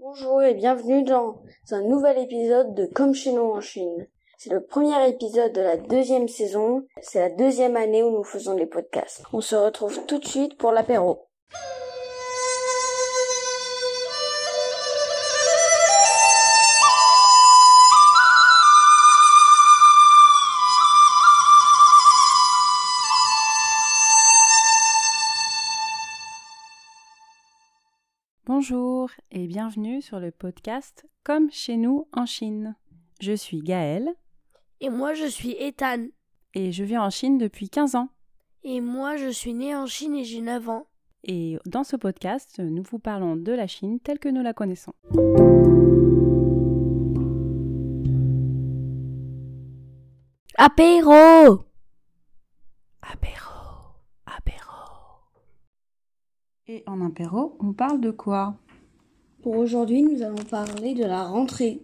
Bonjour et bienvenue dans un nouvel épisode de Comme chez nous en Chine. C'est le premier épisode de la deuxième saison. C'est la deuxième année où nous faisons les podcasts. On se retrouve tout de suite pour l'apéro. Bonjour et bienvenue sur le podcast Comme chez nous en Chine. Je suis Gaëlle Et moi, je suis Ethan. et je vis en Chine depuis 15 ans. Et moi, je suis né en Chine et j'ai 9 ans. Et dans ce podcast, nous vous parlons de la Chine telle que nous la connaissons. Apéro, apéro. Et en apéro, on parle de quoi? Pour aujourd'hui, nous allons parler de la rentrée.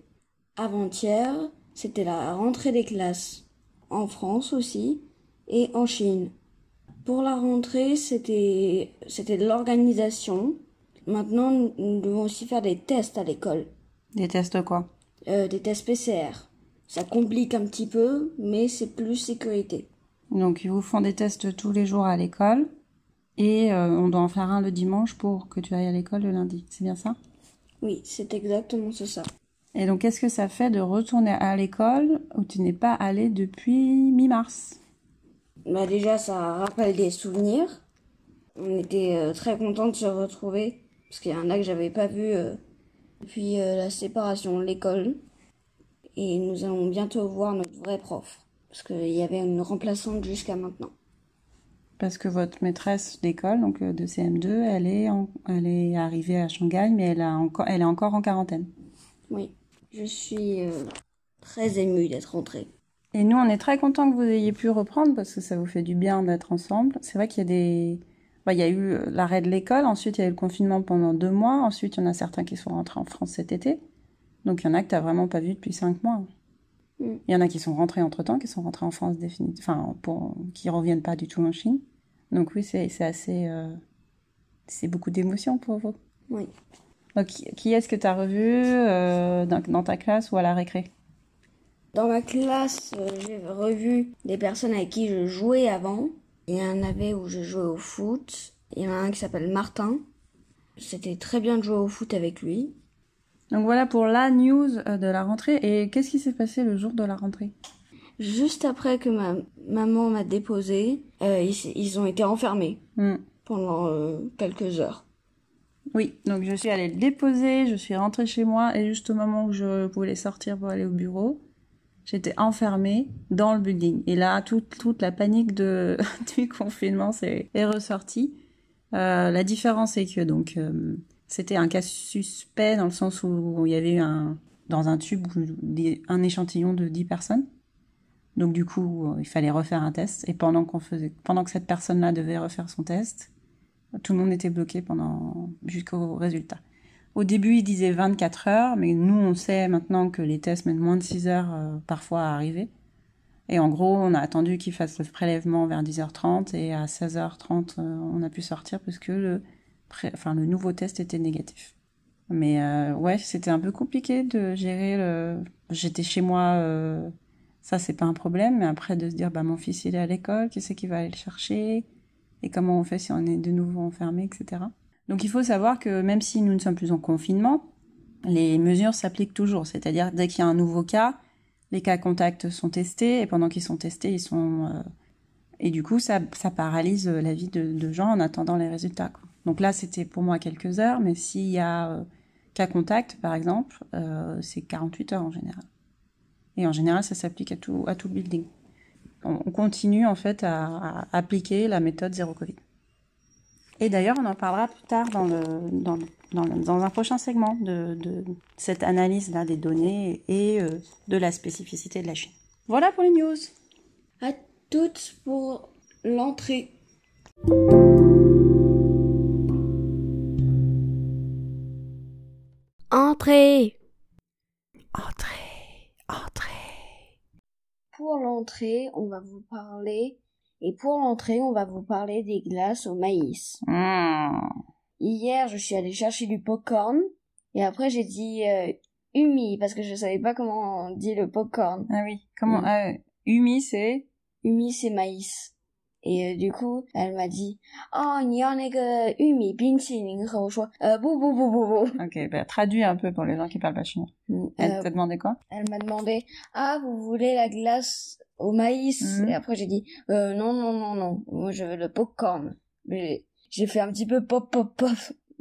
Avant-hier, c'était la rentrée des classes. En France aussi et en Chine. Pour la rentrée, c'était c'était de l'organisation. Maintenant, nous, nous devons aussi faire des tests à l'école. Des tests quoi? Euh, des tests PCR. Ça complique un petit peu, mais c'est plus sécurité. Donc ils vous font des tests tous les jours à l'école et euh, on doit en faire un le dimanche pour que tu ailles à l'école le lundi. C'est bien ça? Oui, c'est exactement ça. Et donc qu'est-ce que ça fait de retourner à l'école où tu n'es pas allé depuis mi-mars? Bah déjà, ça rappelle des souvenirs. On était euh, très contents de se retrouver parce qu'il y en a que j'avais pas vu euh, depuis la séparation de l'école. Et nous allons bientôt voir notre vrai prof parce qu'il y avait une remplaçante jusqu'à maintenant. Parce que votre maîtresse d'école, donc euh, de CM2, elle est, en- elle est arrivée à Shanghai, mais elle, a encore, elle est encore en quarantaine. Oui, je suis euh, très émue d'être rentrée. Et nous, on est très contents que vous ayez pu reprendre parce que ça vous fait du bien d'être ensemble. C'est vrai qu'il y a des... bah, il y a eu euh, l'arrêt de l'école, ensuite il y a eu le confinement pendant deux mois, ensuite il y en a certains qui sont rentrés en France cet été. Donc il y en a que tu vraiment pas vu depuis cinq mois. Mm. Il y en a qui sont rentrés entre-temps, qui sont rentrés en France définitivement, enfin, qui reviennent pas du tout en Chine. Donc oui, c'est assez... euh, C'est beaucoup d'émotions pour vous. Oui. Donc, qui qui est-ce que tu as revu euh, dans, dans ta classe ou à la récré? Dans ma classe, euh, j'ai revu des personnes avec qui je jouais avant. Il y en avait où je jouais au foot. Il y en a un qui s'appelle Martin. C'était très bien de jouer au foot avec lui. Donc voilà pour la news euh, de la rentrée. Et qu'est-ce qui s'est passé le jour de la rentrée? Juste après que ma maman m'a déposé, euh, ils, ont été enfermés Hmm. pendant euh, quelques heures. Oui, donc je suis allée le déposer, je suis rentrée chez moi et juste au moment où je voulais sortir pour aller au bureau, j'étais enfermée dans le building. Et là, toute, toute la panique de, du confinement s'est est ressortie. Euh, la différence c'est que donc c'était un cas suspect dans le sens où il y avait un dans un tube un échantillon de 10 personnes. Donc du coup, il fallait refaire un test et pendant qu'on faisait pendant que cette personne-là devait refaire son test, tout le monde était bloqué pendant jusqu'au résultat. Au début, ils disaient 24 heures, mais nous, on sait maintenant que les tests mettent moins de 6 heures euh, parfois à arriver. Et en gros, on a attendu qu'ils fassent le prélèvement vers 10h30 et à 16h30, euh, on a pu sortir parce que le, enfin, le nouveau test était négatif. Mais euh, ouais, c'était un peu compliqué de gérer. J'étais chez moi, euh, ça c'est pas un problème, mais après de se dire, bah mon fils il est à l'école, qui c'est qui va aller le chercher? Et comment on fait si on est de nouveau enfermé, etc. Donc il faut savoir que même si nous ne sommes plus en confinement, les mesures s'appliquent toujours. C'est-à-dire dès qu'il y a un nouveau cas, les cas contacts sont testés et pendant qu'ils sont testés, ils sont euh, et du coup ça, ça paralyse la vie de, gens en attendant les résultats. Donc là c'était pour moi quelques heures, mais s'il y a euh, cas contact par exemple, euh, c'est 48 heures en général. Et en général ça s'applique à tout à tout le building. On, on continue en fait à, appliquer la méthode zéro Covid. Et d'ailleurs, on en parlera plus tard dans, le, dans, dans, un prochain segment de, de cette analyse-là des données et euh, de la spécificité de la Chine. Voilà pour les news. À toutes pour l'entrée. Entrez Entrez, entrez. Pour l'entrée, on va vous parler. Et pour l'entrée, on va vous parler des glaces au maïs. Mmh. Hier, je suis allée chercher du popcorn Et après, j'ai dit euh, Umi, parce que je savais pas comment on dit le popcorn. Ah oui. Comment Mm. euh, Umi, c'est? Umi, c'est maïs Et euh, du coup, elle m'a dit Oh, 你要那个玉米冰淇淋和我说呃不不不不不。 Ok, bah, traduis un peu pour les gens qui parlent pas chinois. Elle Euh, t'a demandé quoi elle m'a demandé Ah, vous voulez la glace au maïs Mhm. Et après, j'ai dit euh, Non, non, non, non. Moi, je veux le popcorn. Mais j'ai fait un petit peu pop, pop, pop.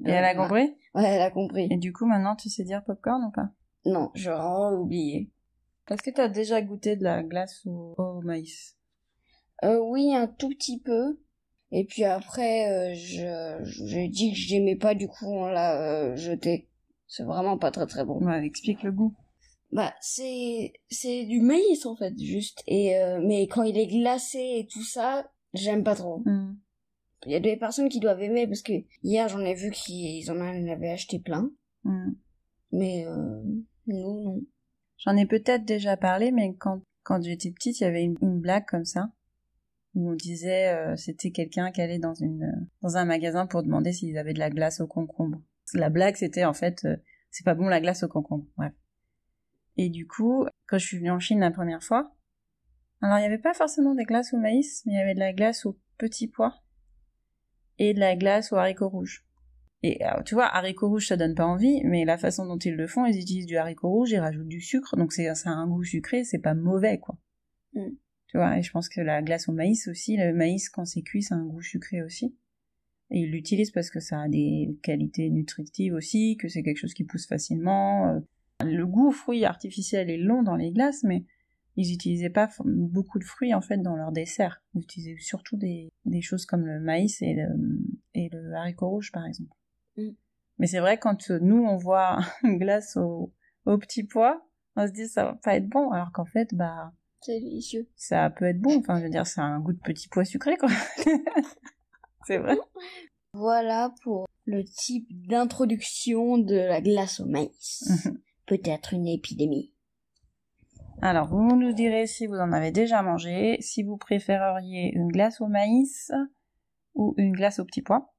Et elle a compris Ouais, elle a compris. Et du coup, maintenant, tu sais dire popcorn ou pas Non, j'aurais oublié. Est-ce que tu as déjà goûté de la glace au, au maïs Euh, oui, un tout petit peu. Et puis après, euh, je j'ai dit que j'aimais pas, du coup, on l'a euh, jeté. C'est vraiment pas très très bon. Ouais, explique le goût. Bah, c'est c'est du maïs en fait, juste. Et mais quand il est glacé et tout ça, j'aime pas trop. Hmm. Il y a des personnes qui doivent aimer parce que hier j'en ai vu qu'ils en avaient acheté plein, Hmm. mais nous non. J'en ai peut-être déjà parlé, mais quand, quand j'étais petite, il y avait une, une blague comme ça, où on disait euh, c'était quelqu'un qui allait dans, une, dans un magasin pour demander s'ils avaient de la glace au concombre. La blague, c'était en fait, euh, c'est pas bon la glace au concombre. Bref. Et du coup, quand je suis venue en Chine la première fois, alors il n'y avait pas forcément des glaces au maïs, mais il y avait de la glace aux petits pois et de la glace aux haricots rouges. Et tu vois, haricots rouges, ça donne pas envie, mais la façon dont ils le font, ils utilisent du haricot rouge, ils rajoutent du sucre, donc c'est un goût sucré, c'est pas mauvais, quoi. Mm. Tu vois, et je pense que la glace au maïs aussi, le maïs quand c'est cuit, ça a un goût sucré aussi. Et ils l'utilisent parce que ça a des qualités nutritives aussi, que c'est quelque chose qui pousse facilement. euh. Le goût fruit artificiel est long dans les glaces, mais ils utilisaient pas beaucoup de fruits en fait dans leur dessert. Ils utilisaient surtout des, des choses comme le maïs et le, et le haricot rouge par exemple. Mm. Mais c'est vrai quand nous on voit une glace au, au petit pois, on se dit ça va pas être bon, alors qu'en fait bah C'est délicieux. ça peut être bon. Enfin je veux dire c'est un goût de petit pois sucré quoi. c'est vrai. Voilà pour le type d'introduction de la glace au maïs. Peut-être une épidémie. Alors, vous nous direz si vous en avez déjà mangé, si vous préféreriez une glace au maïs ou une glace au petit pois.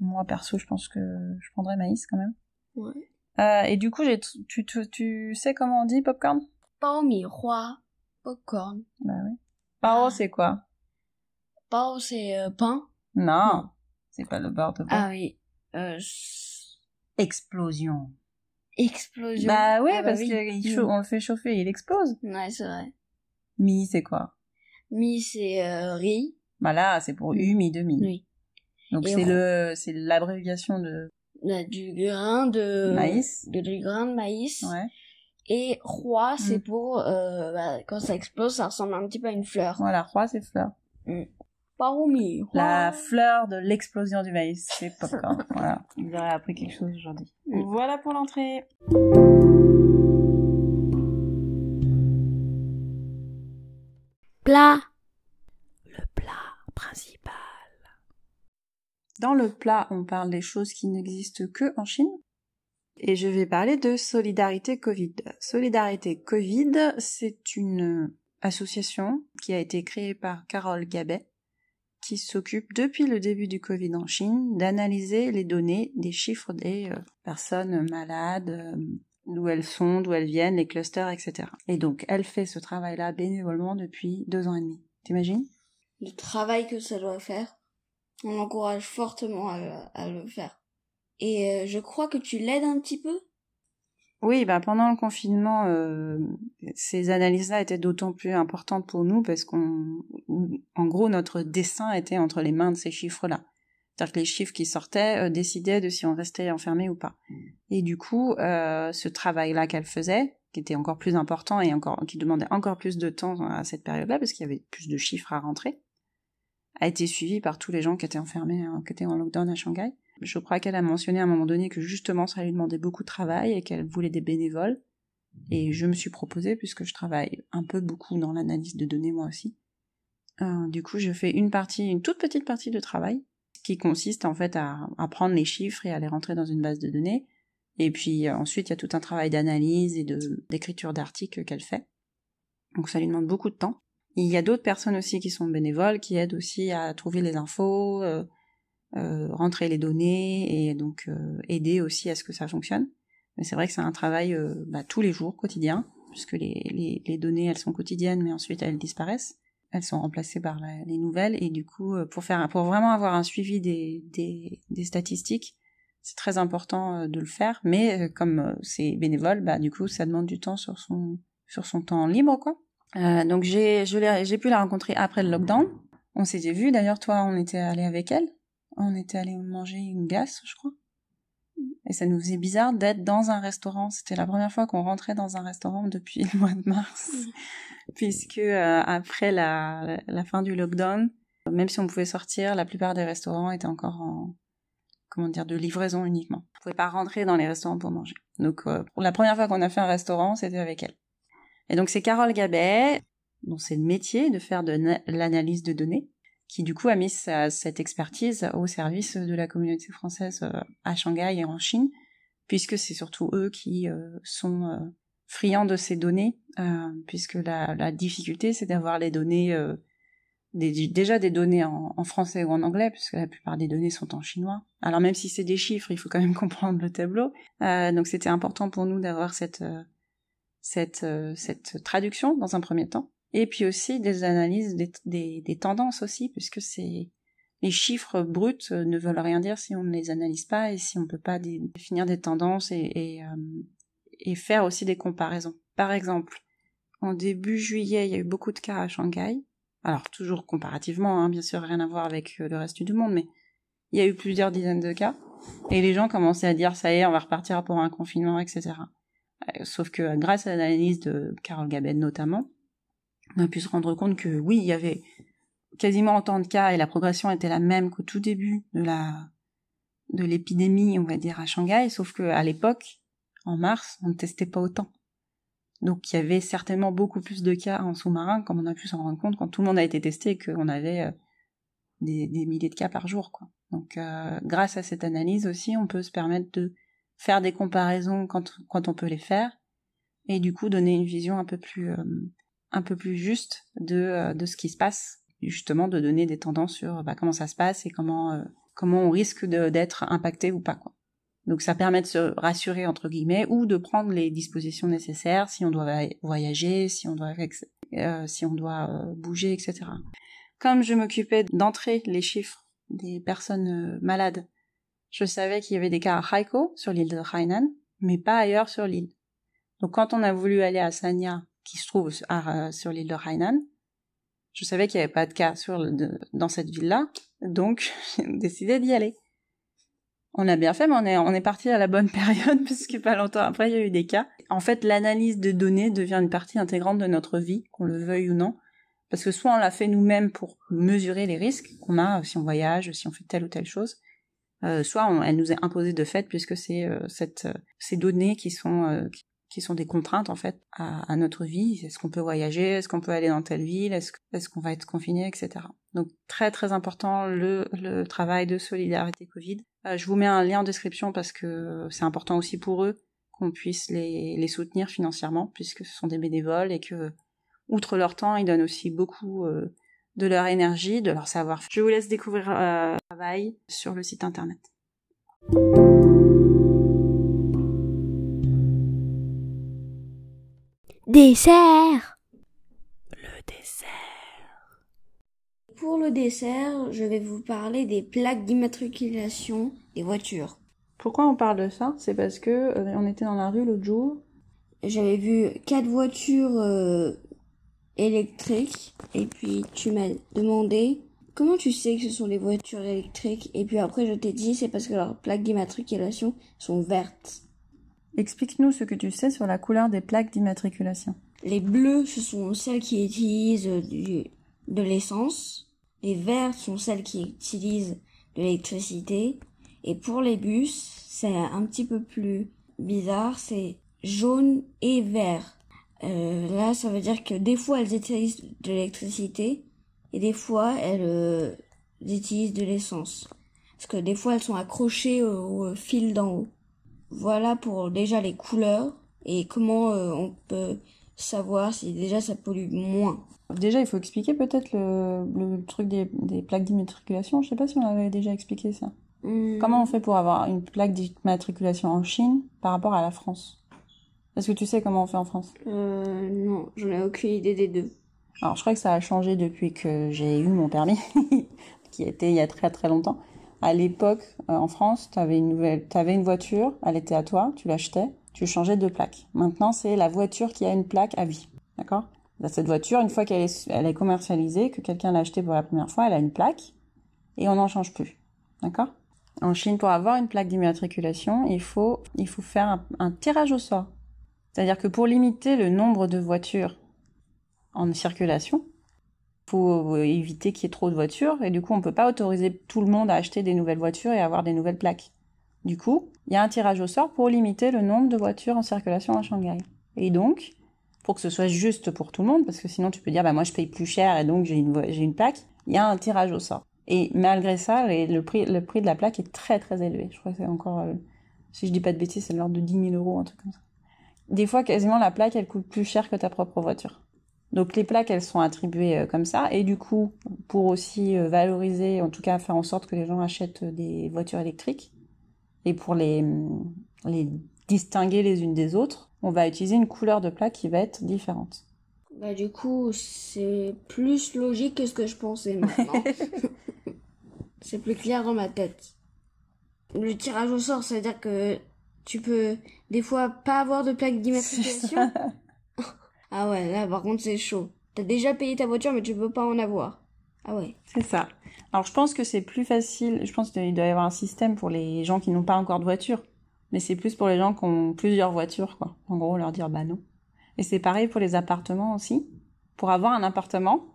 Moi, perso, je pense que je prendrais maïs quand même. Ouais. Euh, et du coup, j'ai tu, tu, tu sais comment on dit popcorn? Bao mi hua, popcorn. Bah oui. Pao, c'est quoi? Bao c'est euh, pain. Non, c'est pas le beurre de Ah pain. oui. Euh, Explosion. explosion. Bah oui, Ah bah parce oui. qu'on le fait chauffer, il explose. Ouais, c'est vrai. Mi, c'est quoi? Mi c'est euh, riz. Bah là, c'est pour U, mi, demi. Oui. Donc Et c'est le, c'est l'abréviation de On a du grain de maïs. de, du grain de maïs. Ouais. Et roi, c'est Mm. pour euh, bah, quand ça explose, ça ressemble un petit peu à une fleur. Voilà, roi, c'est fleur. Paomi. La fleur de l'explosion du maïs, c'est popcorn. voilà, vous aurez appris quelque chose aujourd'hui. Mm. Voilà pour l'entrée. Plat. Le plat principal. Dans le plat, on parle des choses qui n'existent que en Chine? Et je vais parler de Solidarité Covid. Solidarité Covid, c'est une association qui a été créée par Carole Gabet, qui s'occupe depuis le début du Covid en Chine d'analyser les données des chiffres des euh, personnes malades, euh, d'où elles sont, d'où elles viennent, les clusters, etc. Et donc, elle fait ce travail-là bénévolement depuis deux ans et demi. T'imagines? Le travail que ça doit faire, on l'encourage fortement à le faire. Et euh, je crois que tu l'aides un petit peu? Oui, bah pendant le confinement, euh, ces analyses-là étaient d'autant plus importantes pour nous parce qu'on, en gros, notre dessin était entre les mains de ces chiffres-là. C'est-à-dire que les chiffres qui sortaient euh, décidaient de si on restait enfermé ou pas. Et du coup, euh, ce travail-là qu'elle faisait, qui était encore plus important et encore, qui demandait encore plus de temps à cette période-là parce qu'il y avait plus de chiffres à rentrer, a été suivi par tous les gens qui étaient enfermés, hein, qui étaient en lockdown à Shanghai. Je crois qu'elle a mentionné à un moment donné que justement ça lui demandait beaucoup de travail et qu'elle voulait des bénévoles. Et je me suis proposée, puisque je travaille un peu beaucoup dans l'analyse de données moi aussi. Euh, du coup, je fais une partie, une toute petite partie de travail, qui consiste en fait à, à prendre les chiffres et à les rentrer dans une base de données. Et puis euh, ensuite, il y a tout un travail d'analyse et d'écriture d'articles qu'elle fait. Donc ça lui demande beaucoup de temps. Il y a d'autres personnes aussi qui sont bénévoles, qui aident aussi à trouver les infos, euh, euh, rentrer les données et donc euh, aider aussi à ce que ça fonctionne. Mais c'est vrai que c'est un travail bah, tous les jours, quotidien, puisque les, les, les, données, elles sont quotidiennes, mais ensuite elles disparaissent. Elles sont remplacées par les nouvelles, et du coup, pour faire, pour vraiment avoir un suivi des, des, des statistiques, c'est très important de le faire. Mais comme c'est bénévole, bah du coup, ça demande du temps sur son sur son temps libre, quoi. Euh, donc j'ai j'ai pu la rencontrer après le lockdown. On s'était vu d'ailleurs, toi, on était allé avec elle. On était allé manger une glace, je crois. Et ça nous faisait bizarre d'être dans un restaurant. C'était la première fois qu'on rentrait dans un restaurant depuis le mois de mars, puisque euh, après la, la fin du lockdown, même si on pouvait sortir, la plupart des restaurants étaient encore en comment dire de livraison uniquement. On pouvait pas rentrer dans les restaurants pour manger. Donc euh, la première fois qu'on a fait un restaurant, c'était avec elle. Et donc c'est Carole Gabet, dont c'est le métier de faire de l'analyse de données, qui du coup a mis cette expertise au service de la communauté française euh, à Shanghai et en Chine, puisque c'est surtout eux qui euh, sont euh, friands de ces données, puisque la, la difficulté c'est d'avoir les données, des, déjà des données en, en, français ou en anglais, puisque la plupart des données sont en chinois. Alors même si c'est des chiffres, il faut quand même comprendre le tableau. donc c'était important pour nous d'avoir cette cette, euh, cette traduction dans un premier temps, et puis aussi des analyses des, des, tendances aussi, puisque c'est les chiffres bruts euh, ne veulent rien dire si on ne les analyse pas et si on ne peut pas définir des tendances et, euh, et, faire aussi des comparaisons. Par exemple, en début juillet, il y a eu beaucoup de cas à Shanghai. Alors toujours comparativement, hein, bien sûr, rien à voir avec le reste du monde, mais il y a eu plusieurs dizaines de cas. Et les gens commençaient à dire ça y est, on va repartir pour un confinement, etc. Euh, sauf que grâce à l'analyse de Carole Gabet notamment, on a pu se rendre compte que oui, il y avait quasiment autant de cas et la progression était la même qu'au tout début de la de l'épidémie, on va dire à Shanghai, sauf que à l'époque, en mars, on ne testait pas autant. Donc il y avait certainement beaucoup plus de cas en sous-marin, comme on a pu s'en rendre compte quand tout le monde a été testé et qu'on avait euh, des, milliers de cas par jour. Donc euh, grâce à cette analyse aussi, on peut se permettre de faire des comparaisons quand, quand on peut les faire, et du coup donner une vision un peu plus, euh, un peu plus juste de, euh, de ce qui se passe, justement de donner des tendances sur bah, comment ça se passe et comment, euh, comment on risque d'être impacté ou pas. Quoi. Donc ça permet de se rassurer entre guillemets ou de prendre les dispositions nécessaires si on doit voyager, si on doit, si on doit bouger, etc. Comme je m'occupais d'entrer les chiffres des personnes malades je savais qu'il y avait des cas à Haikou, sur l'île de Hainan, mais pas ailleurs sur l'île. Donc quand on a voulu aller à Sanya, qui se trouve sur l'île de Hainan, je savais qu'il n'y avait pas de cas dans cette ville-là, donc j'ai décidé d'y aller. On a bien fait, mais on est, on est parti à la bonne période, puisque pas longtemps après, il y a eu des cas. En fait, l'analyse de données devient une partie intégrante de notre vie, qu'on le veuille ou non, parce que soit on l'a fait nous-mêmes pour mesurer les risques qu'on a si on voyage, si on fait telle ou telle chose, euh, soit elle nous est imposée de fait puisque c'est euh, euh, ces données qui sont qui sont des contraintes en fait à, à notre vie. Est-ce qu'on peut voyager? Est-ce qu'on peut aller dans telle ville? Est-ce est qu'on va être confiné, etc. Donc très très important le, le travail de solidarité Covid. je vous mets un lien en description parce que c'est important aussi pour eux qu'on puisse les, les soutenir financièrement puisque ce sont des bénévoles et que outre leur temps, ils donnent aussi beaucoup de leur énergie, de leur savoir. Je vous laisse découvrir euh, le travail sur le site internet. Dessert Le dessert. Pour le dessert, je vais vous parler des plaques d'immatriculation des voitures. Pourquoi on parle de ça? C'est parce que euh, on était dans la rue l'autre jour. J'avais vu quatre voitures euh, électrique et puis tu m'as demandé comment tu sais que ce sont les voitures électriques? Et puis après je t'ai dit c'est parce que leurs plaques d'immatriculation sont vertes. Explique-nous ce que tu sais sur la couleur des plaques d'immatriculation. Les bleus ce sont celles qui utilisent de l'essence, les vertes sont celles qui utilisent de l'électricité et pour les bus c'est un petit peu plus bizarre, c'est jaune et vert. Euh, là, ça veut dire que des fois, elles utilisent de l'électricité et des fois, elles euh, utilisent de l'essence. Parce que des fois, elles sont accrochées au, fil d'en haut. Voilà pour déjà les couleurs et comment euh, on peut savoir si déjà ça pollue moins. Déjà, il faut expliquer peut-être le, le, truc des, des plaques d'immatriculation. Je sais pas si on avait déjà expliqué ça. Hmm. Comment on fait pour avoir une plaque d'immatriculation en Chine par rapport à la France? Est-ce que tu sais comment on fait en France? Euh, non, j'en ai aucune idée des deux. Alors, je crois que ça a changé depuis que j'ai eu mon permis, qui était il y a très très longtemps. À l'époque, euh, en France, tu avais une nouvelle, t'avais une voiture, elle était à toi, tu l'achetais, tu changeais de plaque. Maintenant, c'est la voiture qui a une plaque à vie, d'accord? Cette voiture, une fois qu'elle est, elle est commercialisée, que quelqu'un l'a achetée pour la première fois, elle a une plaque et on n'en change plus, d'accord? En Chine, pour avoir une plaque d'immatriculation, il faut, il faut faire un tirage au sort. C'est-à-dire que pour limiter le nombre de voitures en circulation. Faut euh, éviter qu'il y ait trop de voitures et du coup on peut pas autoriser tout le monde à acheter des nouvelles voitures et avoir des nouvelles plaques. Du coup, il y a un tirage au sort pour limiter le nombre de voitures en circulation à Shanghai. Et donc, pour que ce soit juste pour tout le monde, parce que sinon tu peux dire bah moi je paye plus cher et donc j'ai une j'ai une plaque, il y a un tirage au sort. Et malgré ça, le prix le prix de la plaque est très très élevé. Je crois que c'est encore euh, si je dis pas de bêtises, c'est de l'ordre de 10 000 euros un truc comme ça. Des fois, quasiment la plaque elle coûte plus cher que ta propre voiture. Donc les plaques, elles sont attribuées euh, comme ça. Et du coup, pour aussi euh, valoriser, en tout cas faire en sorte que les gens achètent euh, des voitures électriques, et pour les, hum, les distinguer les unes des autres, on va utiliser une couleur de plaque qui va être différente. Bah du coup, c'est plus logique que ce que je pensais maintenant. c'est plus clair dans ma tête. Le tirage au sort, c'est-à-dire que tu peux des fois pas avoir de plaque d'immatriculation. ah ouais, là par contre c'est chaud. T'as déjà payé ta voiture mais tu peux pas en avoir. Ah ouais. C'est ça. Alors je pense que c'est plus facile, je pense qu'il doit y avoir un système pour les gens qui n'ont pas encore de voiture. Mais c'est plus pour les gens qui ont plusieurs voitures, quoi. En gros, leur dire bah non. Et c'est pareil pour les appartements aussi. Pour avoir un appartement,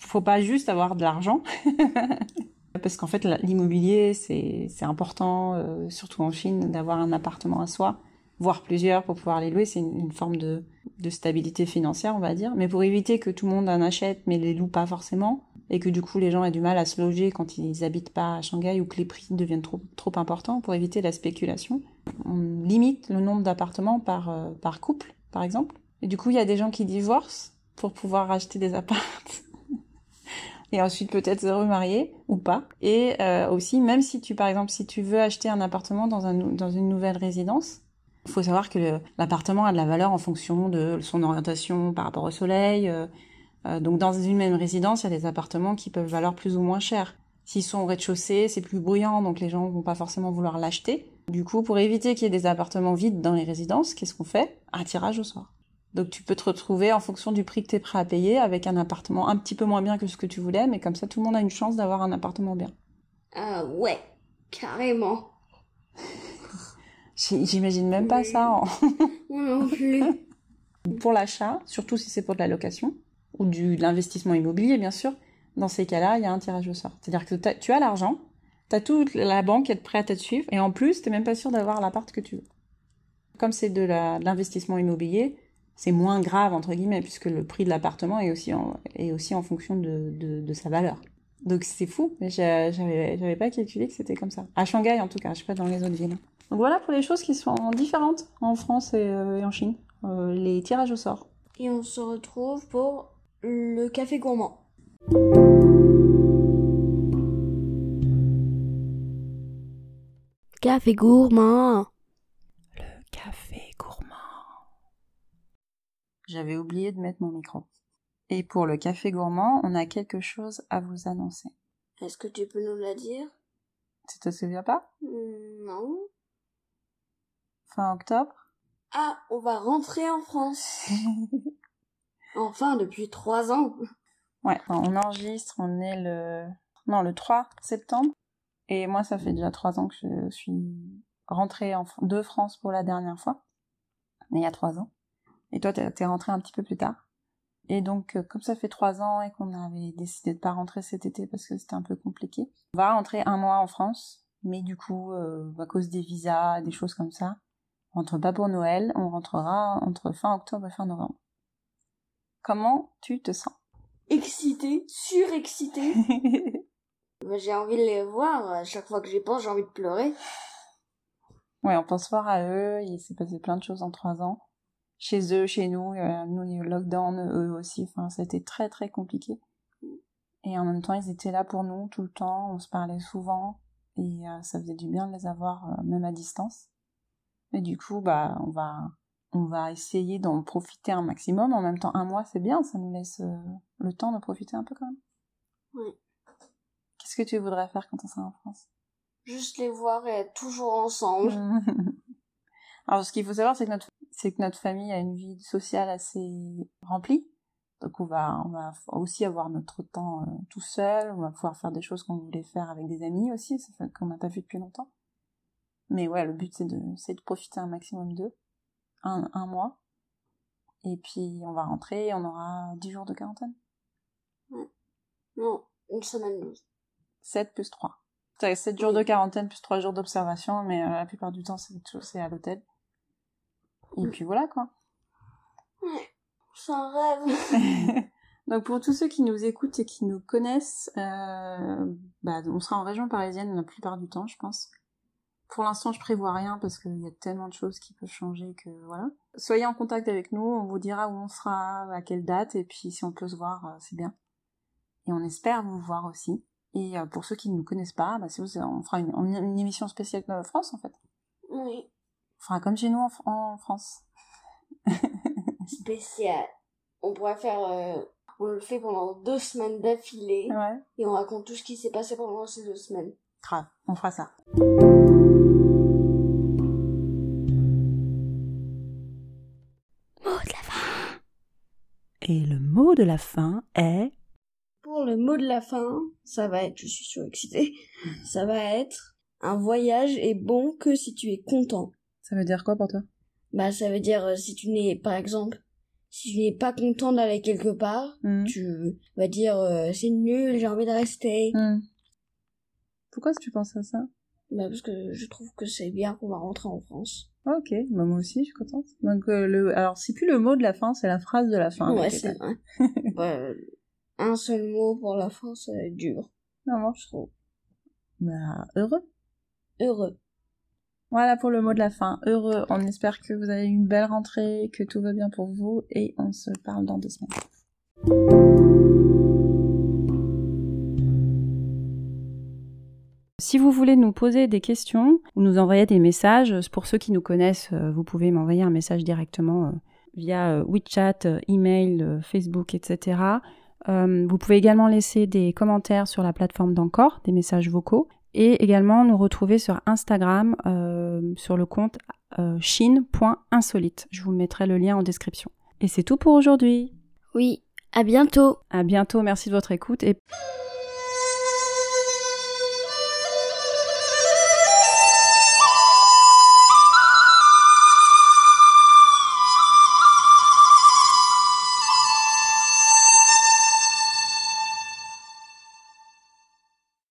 faut pas juste avoir de l'argent. Parce qu'en fait, l'immobilier, c'est important, euh, surtout en Chine, d'avoir un appartement à soi, voire plusieurs pour pouvoir les louer. C'est une forme de, de stabilité financière, on va dire. Mais pour éviter que tout le monde en achète, mais les loue pas forcément, et que du coup les gens aient du mal à se loger quand ils habitent pas à Shanghai ou que les prix deviennent trop, trop importants, pour éviter la spéculation, on limite le nombre d'appartements par, euh, par couple, par exemple. Et du coup, il y a des gens qui divorcent pour pouvoir acheter des apparts. et ensuite peut-être se remarier ou pas. Et euh, aussi, même si tu, par exemple, si tu veux acheter un appartement dans, un, dans une nouvelle résidence, il faut savoir que l'appartement a de la valeur en fonction de son orientation par rapport au soleil. euh, euh, donc dans une même résidence, il y a des appartements qui peuvent valoir plus ou moins cher. S'ils sont au rez-de-chaussée, c'est plus bruyant, donc les gens vont pas forcément vouloir l'acheter. Du coup, pour éviter qu'il y ait des appartements vides dans les résidences, qu'est-ce qu'on fait? Un tirage au sort. Donc tu peux te retrouver en fonction du prix que tu es prêt à payer avec un appartement un petit peu moins bien que ce que tu voulais, mais comme ça tout le monde a une chance d'avoir un appartement bien. Ah ouais, carrément. J'imagine même pas ça en- Moi non plus. pour l'achat, surtout si c'est pour de la location ou du, de l'investissement immobilier bien sûr. Dans ces cas-là, il y a un tirage au sort. C'est-à-dire que tu as l'argent, tu as toute la banque qui est prête à te suivre et en plus, tu même pas sûr d'avoir l'appart que tu veux. Comme c'est de l'investissement immobilier, c'est moins grave entre guillemets puisque le prix de l'appartement est aussi en, est aussi en fonction de, de, de sa valeur. Donc c'est fou, mais j'a- j'avais j'avais pas calculé que c'était comme ça. À Shanghai en tout cas, je sais pas dans les autres villes. Donc voilà pour les choses qui sont différentes en France et, euh, et en Chine, Euh, les tirages au sort. Et on se retrouve pour le café gourmand. Café gourmand. Le café gourmand. J'avais oublié de mettre mon micro. Et pour le café gourmand, on a quelque chose à vous annoncer. Est-ce que tu peux nous la dire? Tu te souviens pas? Hmm, Non. Fin octobre Ah, on va rentrer en France. Enfin, depuis trois ans. Ouais, on enregistre, on est le... Non, le 3 septembre. Et moi, ça fait déjà trois ans que je suis rentrée en... de France pour la dernière fois. Mais il y a trois ans. Et toi, t'es rentrée un petit peu plus tard. Et donc, euh, comme ça fait trois ans et qu'on avait décidé de pas rentrer cet été parce que c'était un peu compliqué, on va rentrer un mois en France. Mais du coup, euh, à cause des visas, des choses comme ça, rentre pas pour Noël. On rentrera entre fin octobre et fin novembre. Comment tu te sens? Excité, surexcité. Bah, j'ai envie de les voir. Chaque fois que j'y pense, j'ai envie de pleurer. Ouais, on pense fort à eux. Il s'est passé plein de choses en trois ans. Chez eux, chez nous, euh, nous, il y a eu le lockdown, eux aussi. Enfin, c'était très, très compliqué. Et en même temps, ils étaient là pour nous tout le temps. On se parlait souvent. et euh, ça faisait du bien de les avoir euh, même à distance. Et du coup, bah, on va, on va essayer d'en profiter un maximum. En même temps, un mois, c'est bien, ça nous laisse euh, le temps de profiter un peu quand même. Oui. Qu'est-ce que tu voudrais faire quand on sera en France? Juste les voir et être toujours ensemble. Alors, ce qu'il faut savoir, c'est que notre, c'est que notre famille a une vie sociale assez remplie. Donc, on va, on va aussi avoir notre temps euh, tout seul. On va pouvoir faire des choses qu'on voulait faire avec des amis aussi, ça fait qu'on n'a pas vu depuis longtemps. Mais ouais, le but, c'est de, c'est de profiter un maximum d'eux. Un, un mois. Et puis, on va rentrer et on aura 10 jours de quarantaine. Non, une semaine douze. 7 plus 3. C'est 7 jours de quarantaine plus 3 jours d'observation, mais euh, la plupart du temps, c'est, c'est à l'hôtel. Et Mm. puis voilà, quoi. Ouais. C'est un rêve. Donc pour tous ceux qui nous écoutent et qui nous connaissent, euh, bah, on sera en région parisienne la plupart du temps, je pense. Pour l'instant, je prévois rien parce qu'il y a tellement de choses qui peuvent changer que voilà. Soyez en contact avec nous, on vous dira où on sera, à quelle date, et puis si on peut se voir, euh, c'est bien. Et on espère vous voir aussi. Et euh, pour ceux qui ne nous connaissent pas, bah, si vous, on fera une, une émission spéciale de France en fait. Oui. On fera comme chez nous en, Fr- en France. Spécial. On pourrait faire... euh, On le fait pendant deux semaines d'affilée. Ouais. Et on raconte tout ce qui s'est passé pendant ces deux semaines. Grave, on fera ça. Mot de la fin est Pour le mot de la fin, ça va être, je suis surexcitée, ça va être un voyage est bon que si tu es content. Ça veut dire quoi pour toi? Bah ça veut dire euh, si tu n'es par exemple si tu n'es pas content d'aller quelque part, Hmm. tu vas dire euh, c'est nul, j'ai envie de rester. Hmm. Pourquoi est-ce que tu penses à ça? Bah parce que je trouve que c'est bien qu'on va rentrer en France. Ok, bah moi aussi, je suis contente. Donc, euh, le... alors, c'est plus le mot de la fin, c'est la phrase de la fin. ouais, c'est vrai. Euh, un seul mot pour la fin, ça va être dur, Non, je trouve. Bah, heureux. Heureux. Voilà pour le mot de la fin. Heureux. On espère que vous avez une belle rentrée, que tout va bien pour vous, et on se parle dans deux semaines. Si vous voulez nous poser des questions ou nous envoyer des messages, pour ceux qui nous connaissent, euh, vous pouvez m'envoyer un message directement euh, via euh, WeChat, email, Facebook, etc. Vous pouvez également laisser des commentaires sur la plateforme d'Encore, des messages vocaux, et également nous retrouver sur Instagram sur le compte chine.insolite. Je vous mettrai le lien en description. Et c'est tout pour aujourd'hui. Oui, à bientôt. À bientôt, merci de votre écoute et